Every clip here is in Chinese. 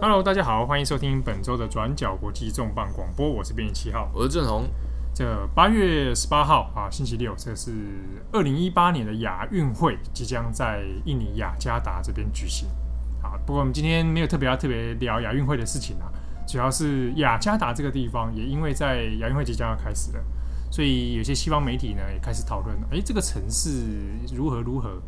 Hello，大家好，欢迎收听本周的转角国际重磅广播，我是编辑七号，我是郑红。这八月十八号啊，星期六，这是二零一八年的亚运会即将在印尼雅加达这边举行啊。不过我们今天没有特别要特别聊亚运会的事情啊，主要是雅加达这个地方也因为在亚运会即将要开始了，所以有些西方媒体呢也开始讨论，诶，这个城市如何如何。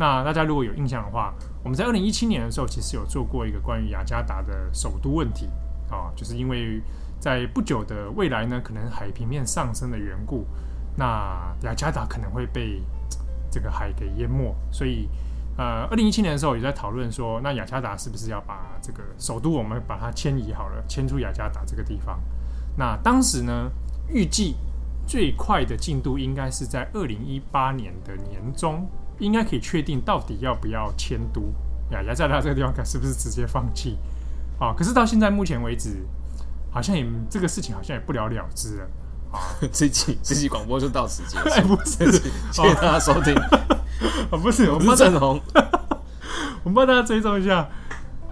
那大家如果有印象的话，我们在二零一七年的时候，其实有做过一个关于雅加达的首都问题啊，就是因为在不久的未来呢，可能海平面上升的缘故，那雅加达可能会被这个海给淹没，所以呃，二零一七年的时候也在讨论说，那雅加达是不是要把这个首都我们把它迁移好了，迁出雅加达这个地方？那当时呢，预计最快的进度应该是在二零一八年的年中。应该可以确定到底要不要迁都呀？雅加达这个地方，看是不是直接放弃？啊，可是到现在目前为止，好像也这个事情好像也不了了之了啊。这期这期广播就到此结束。哎，不是，谢谢大家收听。啊，不是，我们郑红，我们帮大家追踪一下。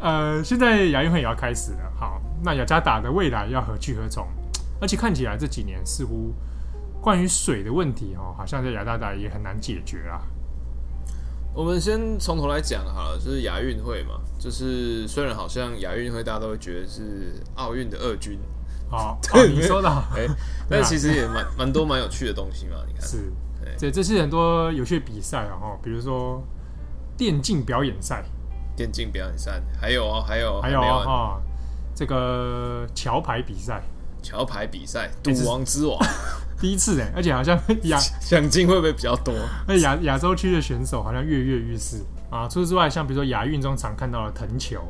呃，现在亚运会也要开始了。好，那雅加达的未来要何去何从？而且看起来这几年似乎关于水的问题，哦，好像在雅加达也很难解决啊。我们先从头来讲好了，就是亚运会嘛，就是虽然好像亚运会大家都会觉得是奥运的二军，好，对，你说的，哎，但其实也蛮蛮多蛮有趣的东西嘛，你看，是，对，这是很多有趣的比赛啊，哈，比如说电竞表演赛，电竞表演赛，还有哦，还有还有啊，这个桥牌比赛，桥牌比赛，赌王之王。第一次哎，而且好像 亚奖金会不会比较多？那亚亚洲区的选手好像跃跃欲试啊！除此之外，像比如说亚运中常看到的藤球，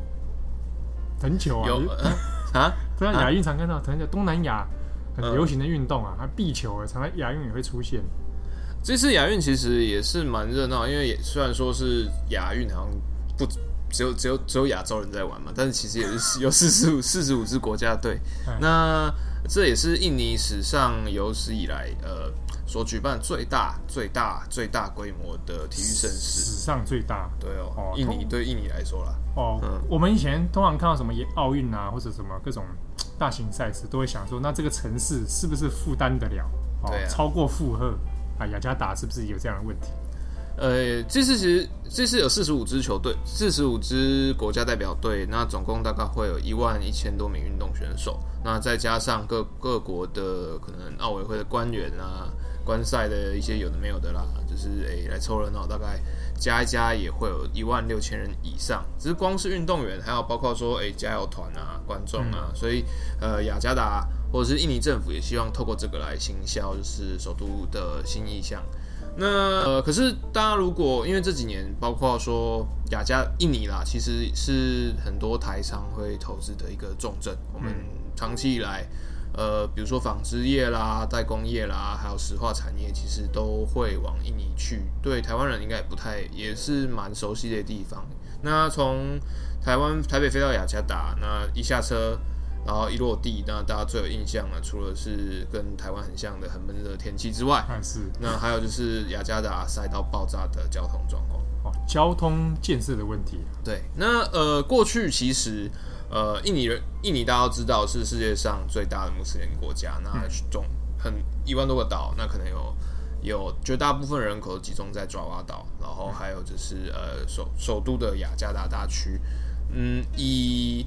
藤球啊，有 啊，对啊，亚运常看到藤球，东南亚很流行的运动啊，它壁球啊，常在亚运也会出现。这次亚运其实也是蛮热闹，因为也虽然说是亚运，好像不只有只有只有亚洲人在玩嘛，但是其实也是 有四十五四十五支国家队。那这也是印尼史上有史以来，呃，所举办最大、最大、最大规模的体育盛事，史上最大。对哦，哦印尼对印尼来说啦。哦，嗯、我们以前通常看到什么奥运啊，或者什么各种大型赛事，都会想说，那这个城市是不是负担得了？哦，啊、超过负荷啊？雅加达是不是有这样的问题？呃，这次其实这次有四十五支球队，四十五支国家代表队，那总共大概会有一万一千多名运动选手，那再加上各各国的可能奥委会的官员啊，观赛的一些有的没有的啦，就是诶来凑热闹，大概加一加也会有一万六千人以上。只是光是运动员，还有包括说诶加油团啊、观众啊，嗯、所以呃雅加达或者是印尼政府也希望透过这个来行销，就是首都的新意象。那呃，可是大家如果因为这几年，包括说雅加印尼啦，其实是很多台商会投资的一个重镇。我们长期以来，呃，比如说纺织业啦、代工业啦，还有石化产业，其实都会往印尼去。对台湾人应该也不太，也是蛮熟悉的地方。那从台湾台北飞到雅加达，那一下车。然后一落地，那大家最有印象的，除了是跟台湾很像的很闷热的天气之外，是那还有就是雅加达塞到爆炸的交通状况。哦，交通建设的问题。对，那呃，过去其实呃，印尼人，印尼大家都知道是世界上最大的穆斯林国家，那总很一万多个岛，那可能有有绝大部分人口集中在爪哇岛，然后还有就是呃首首都的雅加达大区，嗯，以。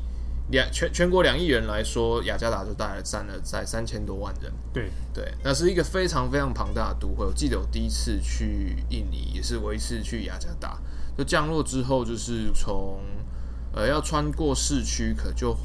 两全全国两亿人来说，雅加达就大概占了在三千多万人。对对，那是一个非常非常庞大的都会。我记得我第一次去印尼，也是我一次去雅加达，就降落之后，就是从呃要穿过市区，可就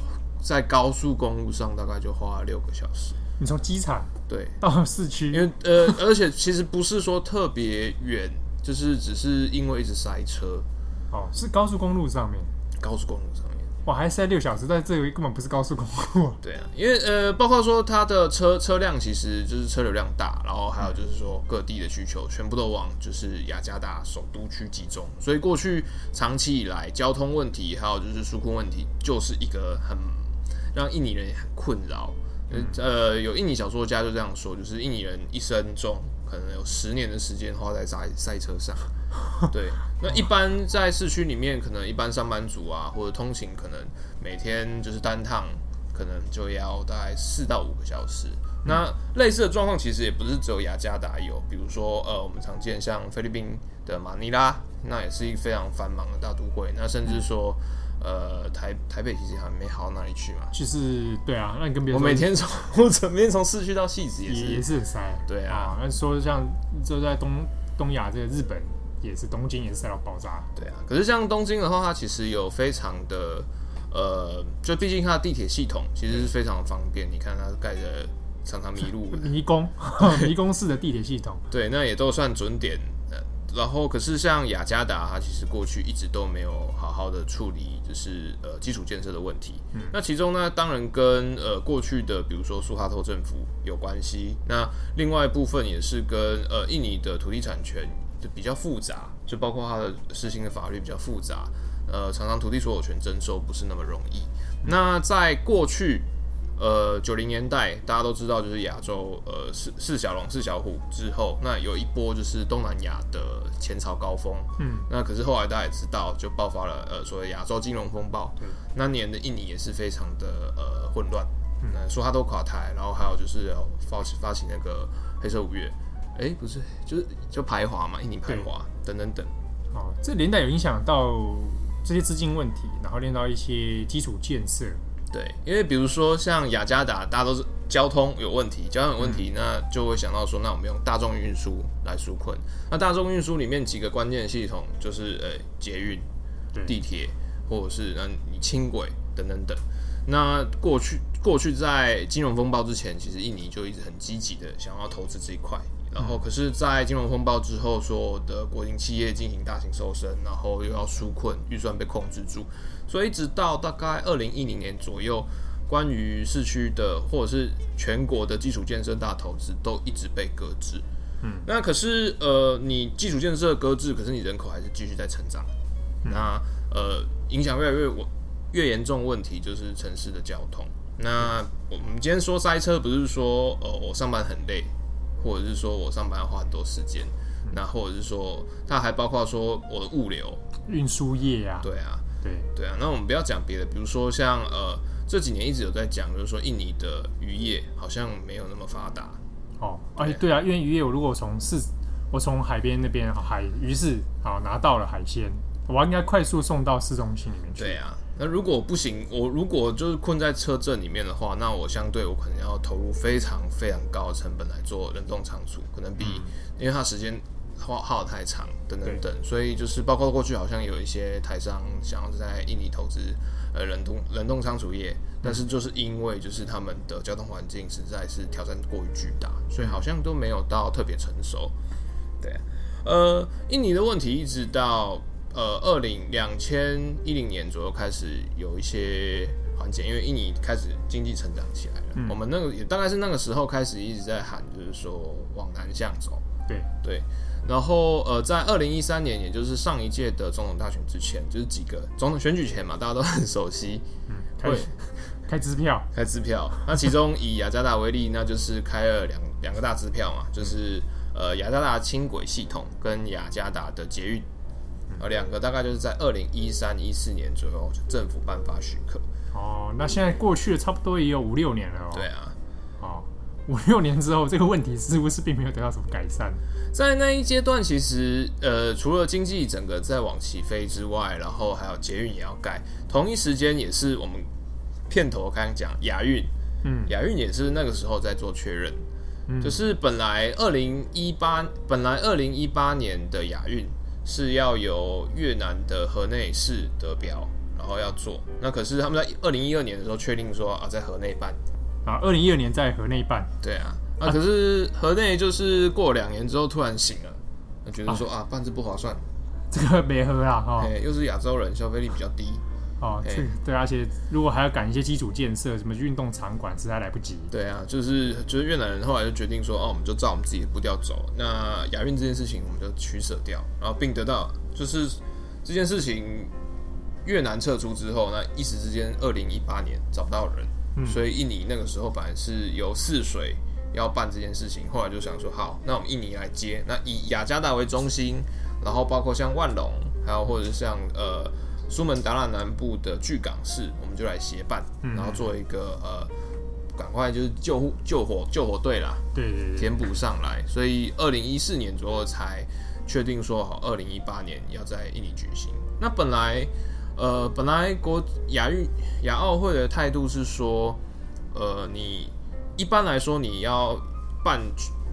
在高速公路上大概就花了六个小时。你从机场对到市区，因为呃，而且其实不是说特别远，就是只是因为一直塞车。哦，是高速公路上面，高速公路上面。我还塞六小时，但这个根本不是高速公路。对啊，因为呃，包括说它的车车辆其实就是车流量大，然后还有就是说各地的需求全部都往就是雅加达首都区集中，所以过去长期以来交通问题还有就是纾困问题，就是一个很让印尼人很困扰嗯、呃，有印尼小说家就这样说，就是印尼人一生中可能有十年的时间花在赛赛车上。对，那一般在市区里面，可能一般上班族啊，或者通勤，可能每天就是单趟，可能就要大概四到五个小时。那类似的状况其实也不是只有雅加达有，比如说呃，我们常见像菲律宾的马尼拉，那也是一个非常繁忙的大都会。那甚至说呃，台台北其实还没好到哪里去嘛。就是对啊，那你跟别人我每天从 我每天从市区到汐止也是也是很塞。对啊，那说像就在东东亚这个日本也是东京也是塞到爆炸。对啊，可是像东京的话，它其实有非常的呃，就毕竟它的地铁系统其实是非常方便。你看它盖的。常常迷路，迷宫，迷宫式的地铁系统，对，那也都算准点。然后，可是像雅加达，它其实过去一直都没有好好的处理，就是呃基础建设的问题。嗯、那其中呢，当然跟呃过去的，比如说苏哈托政府有关系。那另外一部分也是跟呃印尼的土地产权就比较复杂，就包括它的实行的法律比较复杂。呃，常常土地所有权征收不是那么容易。嗯、那在过去。呃，九零年代大家都知道，就是亚洲呃四四小龙四小虎之后，那有一波就是东南亚的前朝高峰。嗯，那可是后来大家也知道，就爆发了呃所谓亚洲金融风暴。嗯，那年的印尼也是非常的呃混乱，嗯，说他都垮台，然后还有就是有发起发起那个黑色五月，哎、欸，不是，就是就排华嘛，印尼排华等等等。哦，这年代有影响到这些资金问题，然后连到一些基础建设。对，因为比如说像雅加达，大家都是交通有问题，交通有问题，嗯、那就会想到说，那我们用大众运输来纾困。那大众运输里面几个关键系统就是呃捷运、地铁，或者是嗯你轻轨等等等。那过去过去在金融风暴之前，其实印尼就一直很积极的想要投资这一块。然后可是，在金融风暴之后，所有的国营企业进行大型瘦身，然后又要纾困，预算被控制住。所以一直到大概二零一零年左右，关于市区的或者是全国的基础建设大投资都一直被搁置。嗯，那可是呃，你基础建设搁置，可是你人口还是继续在成长。嗯、那呃，影响越来越越严重问题就是城市的交通。那我们今天说塞车，不是说呃我上班很累，或者是说我上班要花很多时间，嗯、那或者是说它还包括说我的物流运输业啊，对啊。对对啊，那我们不要讲别的，比如说像呃这几年一直有在讲，就是说印尼的渔业好像没有那么发达哦。哎对，对啊，因为渔业我如果从市，我从海边那边海鱼市好拿到了海鲜，我应该快速送到市中心里面去。对啊，那如果不行，我如果就是困在车阵里面的话，那我相对我可能要投入非常非常高的成本来做冷冻仓储，可能比、嗯、因为它时间。耗耗太长，等等等，所以就是包括过去好像有一些台商想要在印尼投资呃冷冻冷冻仓储业，但是就是因为就是他们的交通环境实在是挑战过于巨大，所以好像都没有到特别成熟。对，呃，印尼的问题一直到呃二零两千一零年左右开始有一些缓解，因为印尼开始经济成长起来了。嗯、我们那个也大概是那个时候开始一直在喊，就是说往南向走。对对。然后，呃，在二零一三年，也就是上一届的总统大选之前，就是几个总统选举前嘛，大家都很熟悉，嗯，会 开支票，开支票。那其中以雅加达为例，那就是开了两两个大支票嘛，就是呃雅加达轻轨系统跟雅加达的捷运，呃，两个大概就是在二零一三一四年左右，政府颁发许可。哦，那现在过去了差不多也有五六年了哦。对啊，哦，五六年之后，这个问题似乎是并没有得到什么改善？在那一阶段，其实呃，除了经济整个在往起飞之外，然后还有捷运也要盖。同一时间，也是我们片头刚刚讲亚运，嗯，亚运也是那个时候在做确认。嗯，就是本来二零一八，本来二零一八年的亚运是要由越南的河内市得标，然后要做。那可是他们在二零一二年的时候确定说啊，在河内办。啊，二零一二年在河内办。对啊。啊，可是河内就是过两年之后突然醒了，觉得说啊，办这不划算，这个没喝啦哈，又是亚洲人，消费力比较低，哦，这对，而且如果还要赶一些基础建设，什么运动场馆，实在来不及。对啊，就是就是越南人后来就决定说，哦，我们就照我们自己的步调走，那亚运这件事情我们就取舍掉，然后并得到就是这件事情越南撤出之后，那一时之间，二零一八年找不到人。嗯，所以印尼那个时候本来是由泗水要办这件事情，后来就想说，好，那我们印尼来接，那以雅加达为中心，然后包括像万隆，还有或者像呃苏门答腊南部的巨港市，我们就来协办，然后做一个呃。赶快就是救护救火救火队啦，对对对，填补上来，所以二零一四年左右才确定说好，二零一八年要在印尼举行。那本来呃本来国亚运亚奥会的态度是说，呃你一般来说你要办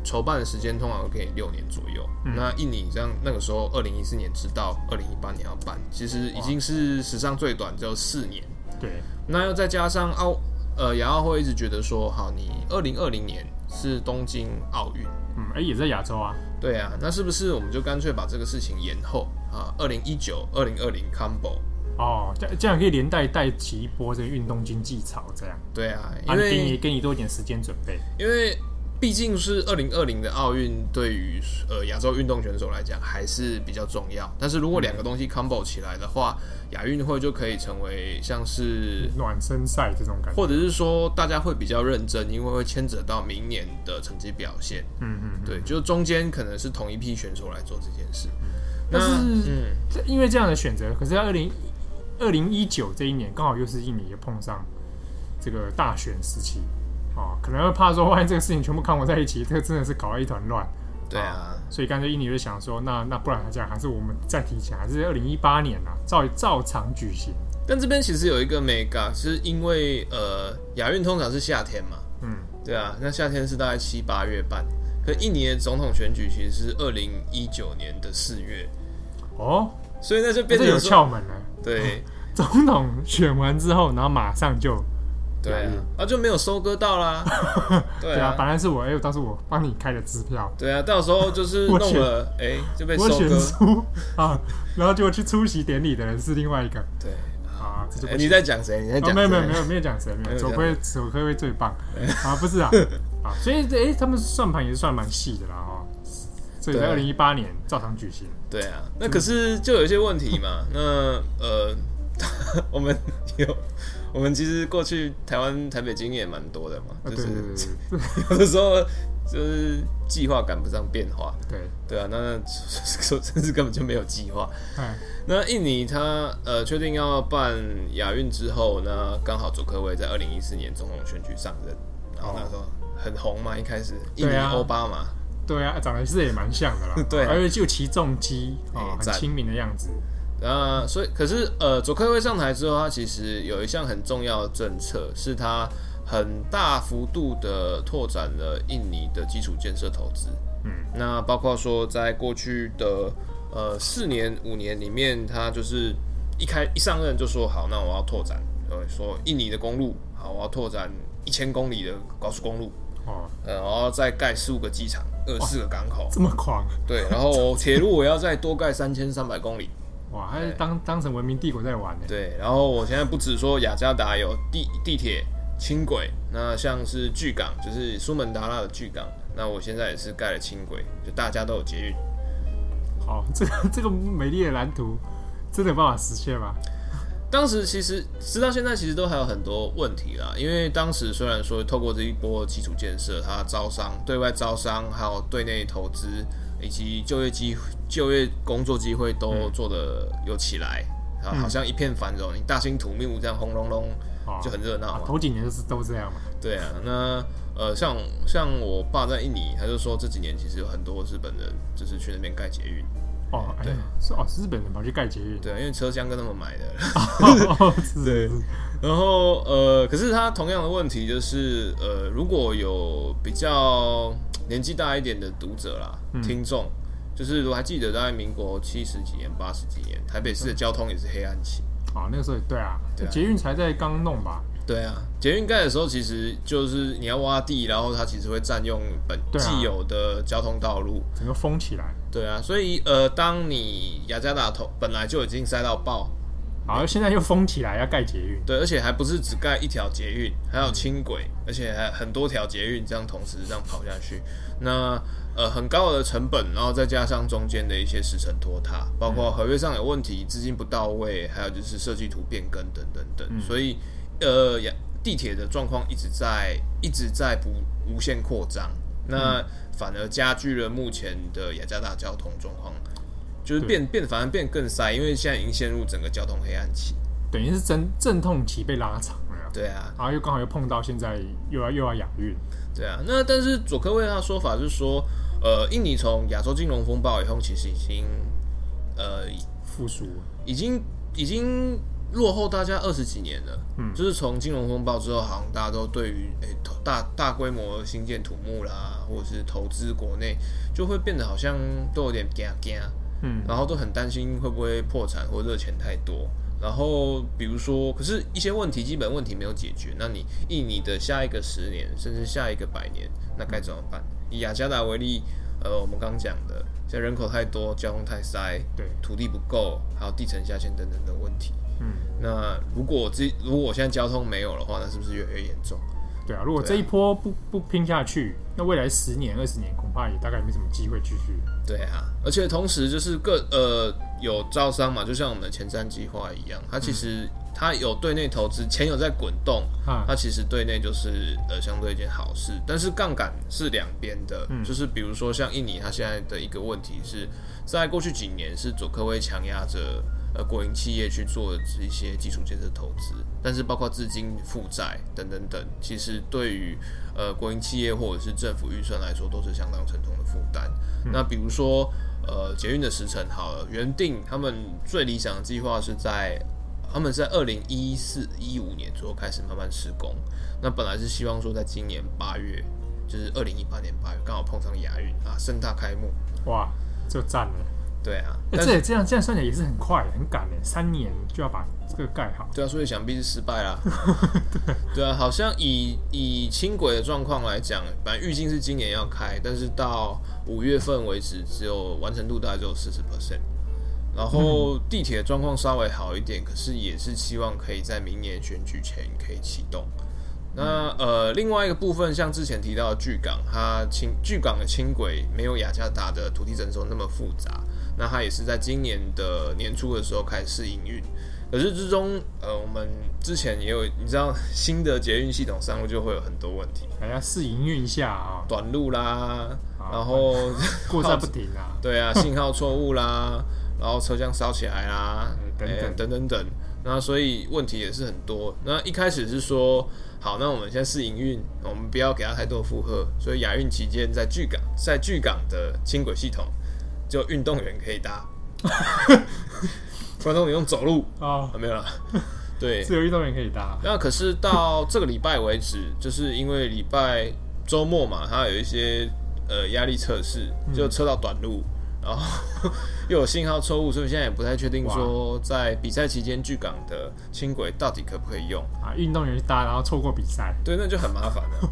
筹办的时间通常都可以六年左右。嗯、那印尼这样那个时候二零一四年直到二零一八年要办，其实已经是史上最短，只有四年。对，那又再加上奥。呃，亚奥会一直觉得说，好，你二零二零年是东京奥运，嗯，哎、欸，也在亚洲啊，对啊，那是不是我们就干脆把这个事情延后啊？二零一九、二零二零 combo，哦，这这样可以连带带起一波这个运动经济潮，这样，对啊，因为给你给你多一点时间准备，因为。毕竟是二零二零的奥运，对于呃亚洲运动选手来讲还是比较重要。但是如果两个东西 combo 起来的话，亚运会就可以成为像是暖身赛这种感觉，或者是说大家会比较认真，因为会牵扯到明年的成绩表现。嗯嗯，对，就中间可能是同一批选手来做这件事。但是，嗯，因为这样的选择，可是二零二零一九这一年刚好又是印尼也碰上这个大选时期。哦，可能会怕说，万一这个事情全部看我在一起，这个真的是搞了一团乱。对啊，哦、所以干脆印尼就想说，那那不然这样，还是我们再提前，还是二零一八年啊，照照常举行。但这边其实有一个 mega，是因为呃亚运通常是夏天嘛，嗯，对啊，那夏天是大概七八月半，可印尼的总统选举其实是二零一九年的四月。哦，所以那就变成有窍门了。对，总统选完之后，然后马上就。对啊，啊就没有收割到啦。对啊，本来是我，哎、欸，当时我帮你开的支票。对啊，到时候就是弄了，哎、欸，就被收割我选出啊，然后结果去出席典礼的人是另外一个。对啊，这就、欸、你在讲谁？你在讲、哦？没有没有没有没有讲谁，没有。佐科佐科会最棒 啊，不是啊啊，所以哎、欸，他们算盘也是算蛮细的啦哈。所以在二零一八年照常举行。对啊，那可是就有一些问题嘛。那呃，我们有。我们其实过去台湾台北经验蛮多的嘛，就是 有的时候就是计划赶不上变化，对对啊，那说甚至根本就没有计划。那印尼他呃确定要办亚运之后那，刚好佐科威在二零一四年总统选举上任，然后那时候很红嘛，一开始印尼欧巴嘛，对啊，长得是也蛮像的啦，对，而且就骑重机哦，很亲民的样子。呃，所以可是呃，佐科威上台之后，他其实有一项很重要的政策，是他很大幅度的拓展了印尼的基础建设投资。嗯，那包括说在过去的呃四年五年里面，他就是一开一上任就说好，那我要拓展，呃，说印尼的公路好，我要拓展一千公里的高速公路。哦，呃，然后再盖十五个机场，二十四个港口，这么狂？对，然后铁路我要再多盖三千三百公里。哇，还是当当成文明帝国在玩呢。对，然后我现在不止说雅加达有地地铁、轻轨，那像是巨港，就是苏门答腊的巨港，那我现在也是盖了轻轨，就大家都有捷运。好，这个这个美丽的蓝图，真的有办法实现吗？当时其实直到现在，其实都还有很多问题啦。因为当时虽然说透过这一波基础建设，它招商、对外招商，还有对内投资。以及就业机会、就业工作机会都做的有起来，啊、嗯，好像一片繁荣。你大兴土木这样轰隆隆，就很热闹嘛。头几年就是都这样嘛。对啊，那呃，像像我爸在印尼，他就说这几年其实有很多日本人就是去那边盖捷运。哦，对，是哦，是日本人跑去盖捷运。对，因为车厢跟他们买的。哦，对。然后呃，可是他同样的问题就是呃，如果有比较。年纪大一点的读者啦，嗯、听众，就是我还记得，在民国七十几年、八十几年，台北市的交通也是黑暗期。啊，那个时候对啊，对啊，捷运才在刚弄吧？对啊，捷运盖的时候，其实就是你要挖地，然后它其实会占用本既有的交通道路，啊、整个封起来。对啊，所以呃，当你雅加达头本来就已经塞到爆。好，现在又封起来要盖捷运，对，而且还不是只盖一条捷运，还有轻轨，而且还很多条捷运这样同时这样跑下去，那呃很高的成本，然后再加上中间的一些时程拖沓，包括合约上有问题，资金不到位，还有就是设计图变更等等等，所以呃地铁的状况一直在一直在不无限扩张，那反而加剧了目前的雅加达交通状况，就是变变反而变更塞，因为现在已经陷入整个交通黑暗期，等于是阵阵痛期被拉长了。对啊，然后又刚好又碰到现在又要又要亚运。对啊，那但是佐科威他的说法是说，呃，印尼从亚洲金融风暴以后，其实已经呃复苏，已经已经落后大家二十几年了。嗯，就是从金融风暴之后，好像大家都对于诶、欸、大大规模新建土木啦，或者是投资国内，就会变得好像都有点惊惊。嗯，然后都很担心会不会破产或热钱太多。然后，比如说，可是一些问题，基本问题没有解决，那你以你的下一个十年，甚至下一个百年，那该怎么办？以雅加达为例，呃，我们刚讲的，现在人口太多，交通太塞，对，土地不够，还有地层下陷等等的问题。嗯，那如果这如果我现在交通没有的话，那是不是越来越严重？对啊，如果这一波不不拼下去，那未来十年、二十年恐怕也大概没什么机会继续。对啊，而且同时就是各呃有招商嘛，就像我们的前瞻计划一样，它其实它有对内投资，钱有在滚动，它其实对内就是呃相对一件好事。但是杠杆是两边的，就是比如说像印尼，它现在的一个问题是在过去几年是佐科威强压着。呃，国营企业去做一些基础建设投资，但是包括资金负债等等等，其实对于呃国营企业或者是政府预算来说，都是相当沉重的负担。嗯、那比如说呃捷运的时程好了，原定他们最理想的计划是在他们在二零一四一五年左右开始慢慢施工，那本来是希望说在今年八月，就是二零一八年八月刚好碰上亚运啊，盛大开幕，哇，就赞了。对啊，欸、这也这样这样算起来也是很快很赶的，三年就要把这个盖好。对啊，所以想必是失败啦。对，对啊，好像以以轻轨的状况来讲，反正预计是今年要开，但是到五月份为止，只有完成度大概只有四十 percent。然后地铁的状况稍微好一点，可是也是希望可以在明年选举前可以启动。那呃，另外一个部分，像之前提到的巨港，它轻巨港的轻轨没有雅加达的土地征收那么复杂。那它也是在今年的年初的时候开始试营运。可是之中，呃，我们之前也有，你知道，新的捷运系统上路就会有很多问题，还要试营运下啊，短路啦，然后 过站不停啊，对啊，信号错误啦，然后车厢烧起来啦，等等等等等。那所以问题也是很多。那一开始是说。好，那我们先试营运，我们不要给它太多负荷。所以亚运期间，在巨港，在巨港的轻轨系统，就运动员可以搭，观众你用走路啊，没有了。对，自由运动员可以搭。那可是到这个礼拜为止，就是因为礼拜周末嘛，它有一些呃压力测试，就测到短路。然后 又有信号错误，所以现在也不太确定说在比赛期间巨港的轻轨到底可不可以用啊？运动员去搭，然后错过比赛，对，那就很麻烦了。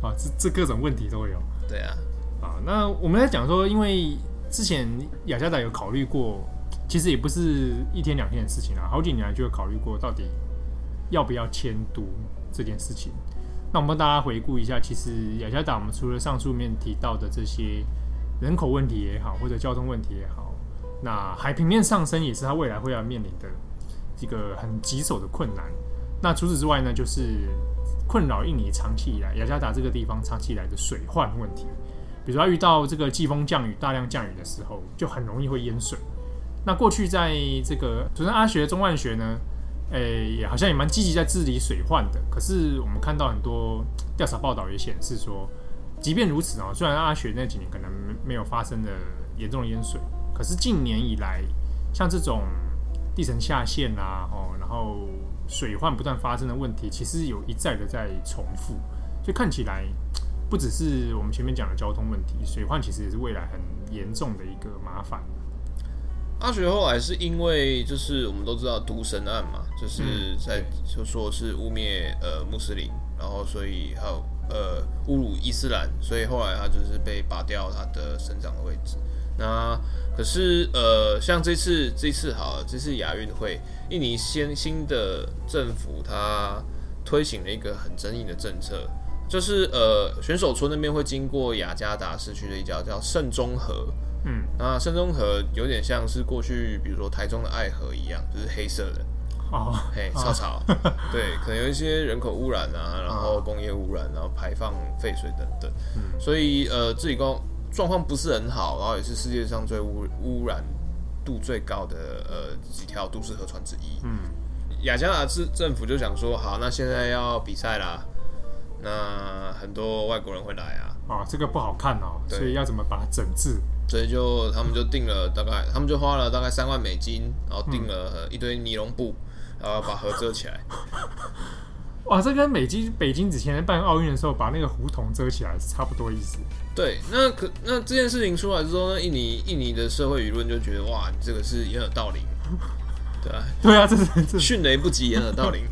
啊，这这各种问题都有。对啊，啊，那我们在讲说，因为之前雅加达有考虑过，其实也不是一天两天的事情啊，好几年来就有考虑过到底要不要迁都这件事情。那我们大家回顾一下，其实雅加达我们除了上述面提到的这些。人口问题也好，或者交通问题也好，那海平面上升也是它未来会要面临的一个很棘手的困难。那除此之外呢，就是困扰印尼长期以来雅加达这个地方长期以来的水患问题。比如说，遇到这个季风降雨、大量降雨的时候，就很容易会淹水。那过去在这个土生阿学、中万学呢，诶、也好像也蛮积极在治理水患的。可是我们看到很多调查报道也显示说。即便如此啊，虽然阿雪那几年可能没有发生的严重的淹水，可是近年以来，像这种地层下陷啊，哦，然后水患不断发生的问题，其实有一再的在重复，所以看起来不只是我们前面讲的交通问题，水患其实也是未来很严重的一个麻烦。阿雪后来是因为就是我们都知道毒神案嘛，就是在就说是污蔑呃穆斯林，然后所以还有。呃，侮辱伊斯兰，所以后来他就是被拔掉他的省长的位置。那可是呃，像这次这次好，这次亚运会，印尼先新的政府他推行了一个很争议的政策，就是呃，选手村那边会经过雅加达市区的一条叫圣中河。嗯，那圣中河有点像是过去比如说台中的爱河一样，就是黑色的。哦，嘿，草草，对，可能有一些人口污染啊，然后工业污染，然后排放废水等等，嗯，所以呃，自己工状况不是很好，然后也是世界上最污污染度最高的呃几条都市河川之一，嗯，雅加达市政府就想说，好，那现在要比赛啦，那很多外国人会来啊，啊，这个不好看哦，所以要怎么把它整治？所以就他们就订了大概，他们就花了大概三万美金，然后订了一堆尼龙布，然后把河遮起来。哇，这跟美京北京之前办奥运的时候把那个胡同遮起来是差不多意思。对，那可那这件事情出来之后，呢印尼印尼的社会舆论就觉得哇，你这个是掩耳盗铃，对啊，对啊，这是迅雷不及掩耳盗铃。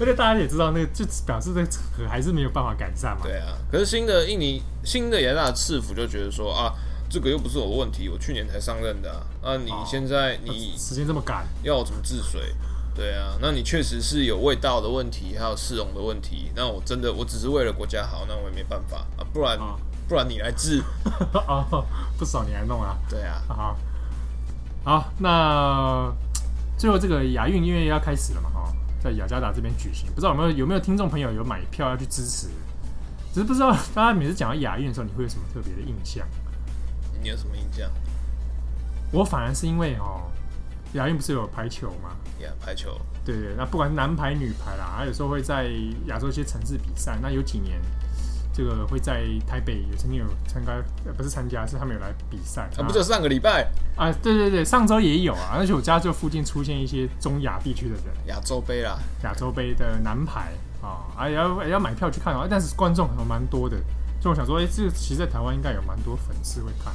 而且大家也知道，那个就表示这个还是没有办法改善嘛。对啊，可是新的印尼新的雅加达市府就觉得说啊，这个又不是我的问题，我去年才上任的啊，啊你现在、哦、你时间这么赶，要我怎么治水？对啊，那你确实是有味道的问题，还有市容的问题。那我真的我只是为了国家好，那我也没办法啊，不然、哦、不然你来治啊，不爽你来弄啊？对啊，好，好，那最后这个亚运因为要开始了嘛，哈。在雅加达这边举行，不知道有没有有没有听众朋友有买票要去支持？只是不知道大家每次讲到亚运的时候，你会有什么特别的印象？你有什么印象？我反而是因为哦，亚运不是有排球吗？呀，排球。对对，那不管是男排女排啦，还有时候会在亚洲一些城市比赛。那有几年。这个会在台北也曾经有参加，不是参加，是他们有来比赛。啊，不就上个礼拜啊？对对对，上周也有啊。而且我家就附近出现一些中亚地区的人，亚洲杯啦，亚洲杯的男排啊，啊也要也要买票去看啊。但是观众还蛮多的，所以我想说，哎，这个其实在台湾应该有蛮多粉丝会看。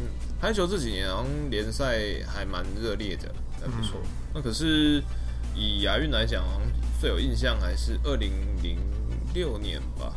嗯，排球这几年好像联赛还蛮热烈的，还不错。嗯、那可是以亚运来讲，好像最有印象还是二零零六年吧。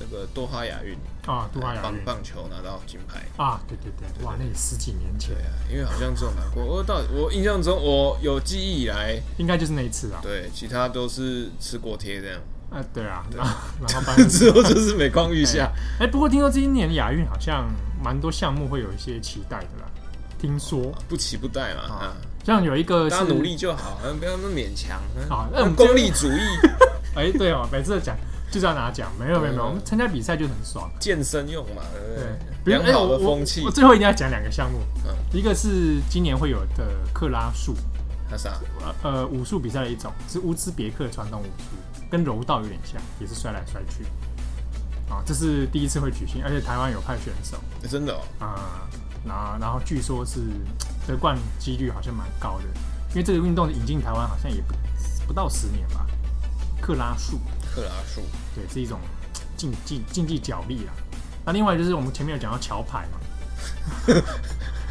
那个多哈亚运啊，多哈亚棒棒球拿到金牌。啊，对对对，哇，那也十几年前。啊，因为好像只有拿过，我到我印象中我有记忆以来，应该就是那一次啊，对，其他都是吃锅贴这样，啊，对啊，对。然后然后 之后就是每况愈下，哎，不过听说今年亚运好像蛮多项目会有一些期待的啦，听说。不期不待嘛，啊，像有一个大家努力就好，不要那么勉强啊，那种功利主义，哎，对哦，每次讲。就是要拿奖，没有没有没有，我们参加比赛就很爽，健身用嘛，对不对？对，良好的风气。我最后一定要讲两个项目，嗯，一个是今年会有的克拉术，它啥？呃，武术比赛的一种，是乌兹别克传统武术，跟柔道有点像，也是摔来摔去。啊，这是第一次会举行，而且台湾有派选手，真的哦。啊，然后然后据说是得冠几率好像蛮高的，因为这个运动引进台湾好像也不不到十年吧。克拉术。克拉数，对，是一种竞技竞技角力啊。那另外就是我们前面有讲到桥牌嘛，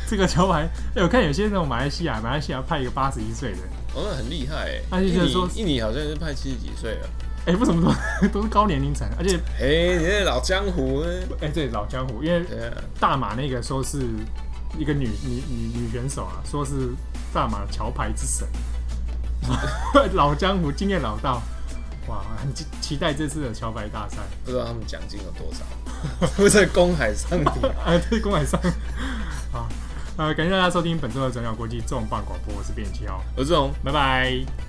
这个桥牌，哎，我看有些那种马来西亚，马来西亚派一个八十一岁的，哦，那很厉害哎。那就是说，印尼好像是派七十几岁了，哎，不怎么说都是高年龄层？而且，哎，你那老江湖，哎，对，老江湖，因为大马那个说是一个女女女女选手啊，说是大马桥牌之神，老江湖经验老道。哇，很期期待这次的桥牌大赛，不知道他们奖金有多少？会在公海上比？哎，对，公海上。好，呃，感谢大家收听本周的转角国际重磅广播，我是编辑七号，我是志宏，拜拜。